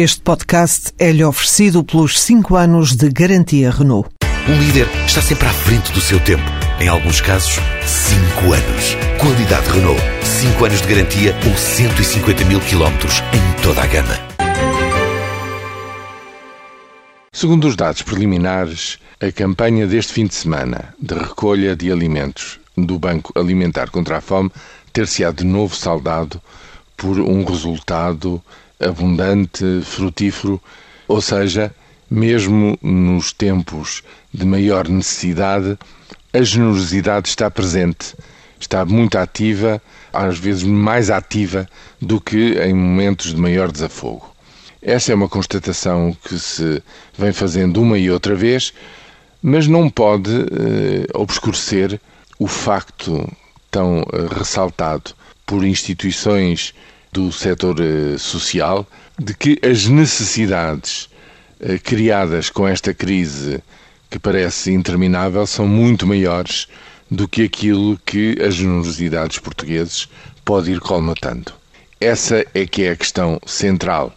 Este podcast é-lhe oferecido pelos 5 anos de garantia Renault. Um líder está sempre à frente do seu tempo. Em alguns casos, 5 anos. Qualidade Renault. 5 anos de garantia ou 150 mil quilómetros em toda a gama. Segundo os dados preliminares, a campanha deste fim de semana de recolha de alimentos do Banco Alimentar contra a Fome ter-se-á de novo saldado por um resultado abundante, frutífero, ou seja, mesmo nos tempos de maior necessidade, a generosidade está presente, está muito ativa, às vezes mais ativa do que em momentos de maior desafogo. Essa é uma constatação que se vem fazendo uma e outra vez, mas não pode eh, obscurecer o facto tão eh, ressaltado por instituições do setor eh, social de que as necessidades eh, criadas com esta crise que parece interminável são muito maiores do que aquilo que as generosidades portugueses pode ir colmatando. Essa é que é a questão central.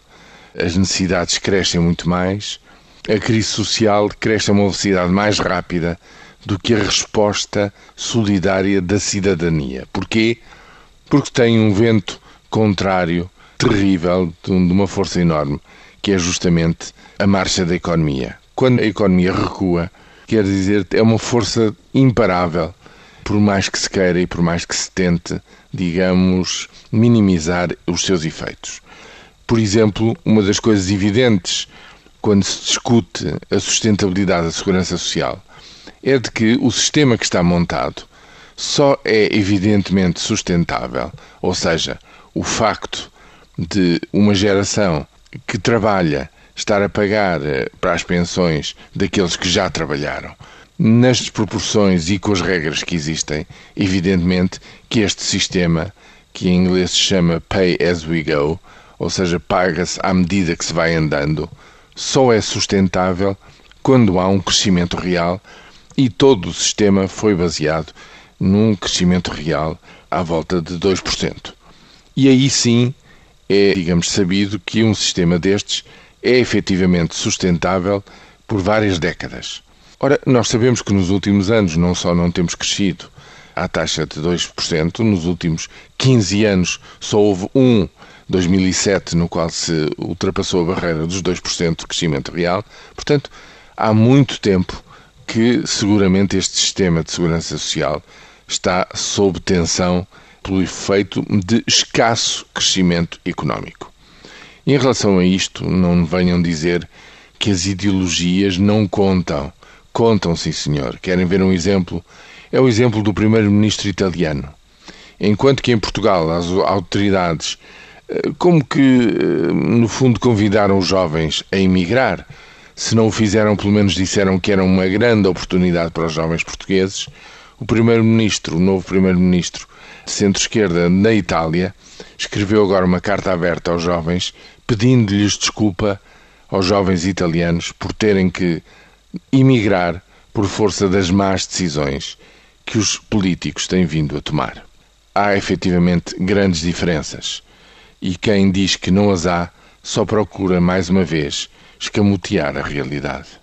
As necessidades crescem muito mais, a crise social cresce a uma velocidade mais rápida do que a resposta solidária da cidadania. Porquê? Porque tem um vento contrário, terrível, de uma força enorme, que é justamente a marcha da economia. Quando a economia recua, quer dizer, é uma força imparável, por mais que se queira e por mais que se tente, digamos, minimizar os seus efeitos. Por exemplo, uma das coisas evidentes quando se discute a sustentabilidade da segurança social é de que o sistema que está montado só é evidentemente sustentável, ou seja, o facto de uma geração que trabalha estar a pagar eh, para as pensões daqueles que já trabalharam, nas proporções e com as regras que existem, evidentemente que este sistema, que em inglês se chama Pay as we go, ou seja, paga-se à medida que se vai andando, só é sustentável quando há um crescimento real e todo o sistema foi baseado num crescimento real à volta de 2%. E aí sim é, digamos, sabido que um sistema destes é efetivamente sustentável por várias décadas. Ora, nós sabemos que nos últimos anos não só não temos crescido à taxa de 2%, nos últimos 15 anos só houve um, 2007, no qual se ultrapassou a barreira dos 2% de crescimento real. Portanto, há muito tempo que seguramente este sistema de segurança social está sob tensão pelo efeito de escasso crescimento económico. Em relação a isto, não venham dizer que as ideologias não contam. Contam, sim, senhor. Querem ver um exemplo? É o exemplo do primeiro-ministro italiano. Enquanto que em Portugal as autoridades, eh, como que, eh, no fundo, convidaram os jovens a emigrar, se não o fizeram, pelo menos disseram que era uma grande oportunidade para os jovens portugueses, o primeiro-ministro, o novo primeiro-ministro, centro-esquerda na Itália, escreveu agora uma carta aberta aos jovens pedindo-lhes desculpa aos jovens italianos por terem que emigrar por força das más decisões que os políticos têm vindo a tomar. Há efetivamente grandes diferenças e quem diz que não as há só procura mais uma vez escamotear a realidade.